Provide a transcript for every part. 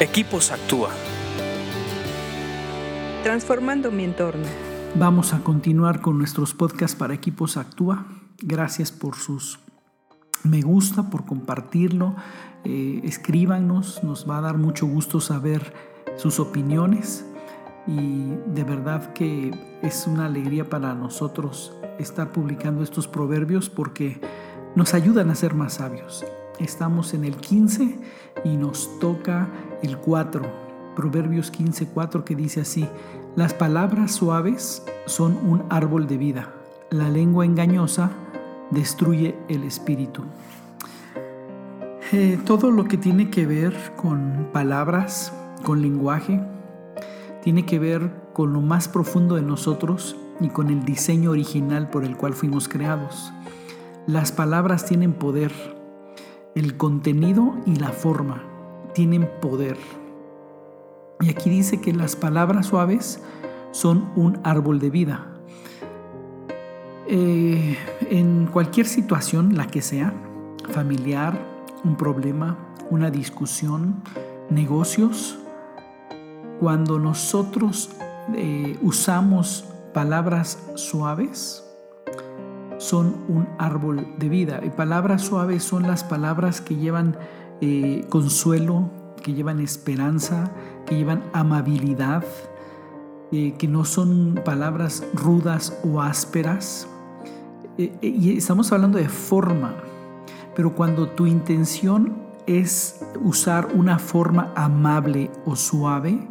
Equipos Actúa. Transformando mi entorno. Vamos a continuar con nuestros podcasts para Equipos Actúa. Gracias por sus me gusta, por compartirlo. Eh, escríbanos, nos va a dar mucho gusto saber sus opiniones y de verdad que es una alegría para nosotros estar publicando estos proverbios porque nos ayudan a ser más sabios. Estamos en el 15 y nos toca el 4, Proverbios 15, 4 que dice así, las palabras suaves son un árbol de vida, la lengua engañosa destruye el espíritu. Eh, todo lo que tiene que ver con palabras, con lenguaje, tiene que ver con lo más profundo de nosotros y con el diseño original por el cual fuimos creados. Las palabras tienen poder, el contenido y la forma tienen poder. Y aquí dice que las palabras suaves son un árbol de vida. Eh, en cualquier situación, la que sea, familiar, un problema, una discusión, negocios, cuando nosotros eh, usamos palabras suaves, son un árbol de vida. Y palabras suaves son las palabras que llevan eh, consuelo, que llevan esperanza, que llevan amabilidad, eh, que no son palabras rudas o ásperas. Eh, y estamos hablando de forma, pero cuando tu intención es usar una forma amable o suave,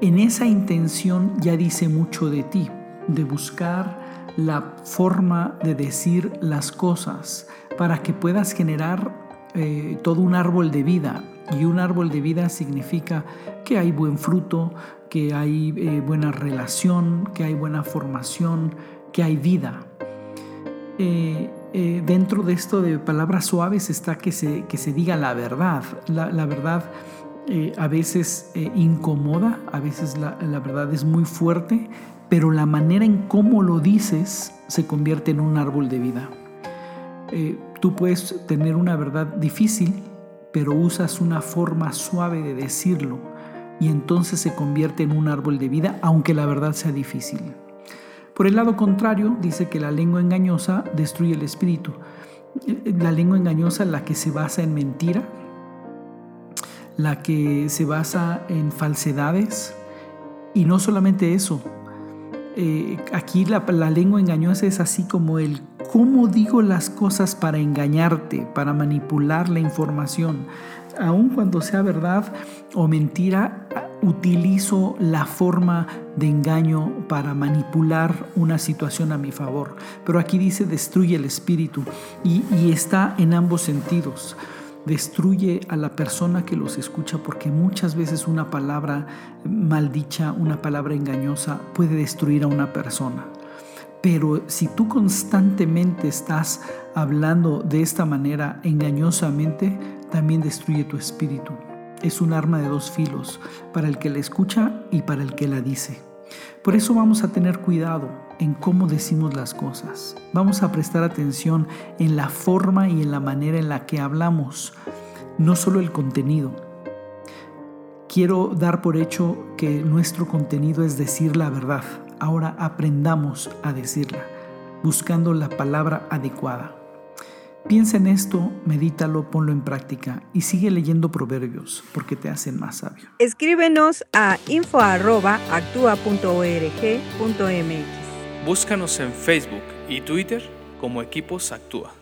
en esa intención ya dice mucho de ti, de buscar la forma de decir las cosas para que puedas generar eh, todo un árbol de vida. Y un árbol de vida significa que hay buen fruto, que hay eh, buena relación, que hay buena formación, que hay vida. Eh, dentro de esto de palabras suaves está que se, que se diga la verdad. La, verdad a veces incomoda, a veces la, la verdad es muy fuerte, pero la manera en cómo lo dices se convierte en un árbol de vida. Tú puedes tener una verdad difícil, pero usas una forma suave de decirlo y entonces se convierte en un árbol de vida, aunque la verdad sea difícil. Por el lado contrario, dice que la lengua engañosa destruye el espíritu. La lengua engañosa, la que se basa en mentira, la que se basa en falsedades, y no solamente eso, eh, aquí la, lengua engañosa es así como el cómo digo las cosas para engañarte, para manipular la información. Aun cuando sea verdad o mentira, utilizo la forma de engaño para manipular una situación a mi favor. Pero aquí dice destruye el espíritu y está en ambos sentidos destruye a la persona que los escucha porque muchas veces una palabra maldicha, una palabra engañosa puede destruir a una persona. Pero si tú constantemente estás hablando de esta manera engañosamente, también destruye tu espíritu. Es un arma de dos filos, para el que la escucha y para el que la dice. Por eso vamos a tener cuidado en cómo decimos las cosas. Vamos a prestar atención en la forma y en la manera en la que hablamos, no solo el contenido. Quiero dar por hecho que nuestro contenido es decir la verdad. Ahora aprendamos a decirla, buscando la palabra adecuada. Piensa en esto, medítalo, ponlo en práctica y sigue leyendo proverbios porque te hacen más sabio. Escríbenos a info.actua.org.mx. Búscanos en Facebook y Twitter como Equipos Actúa.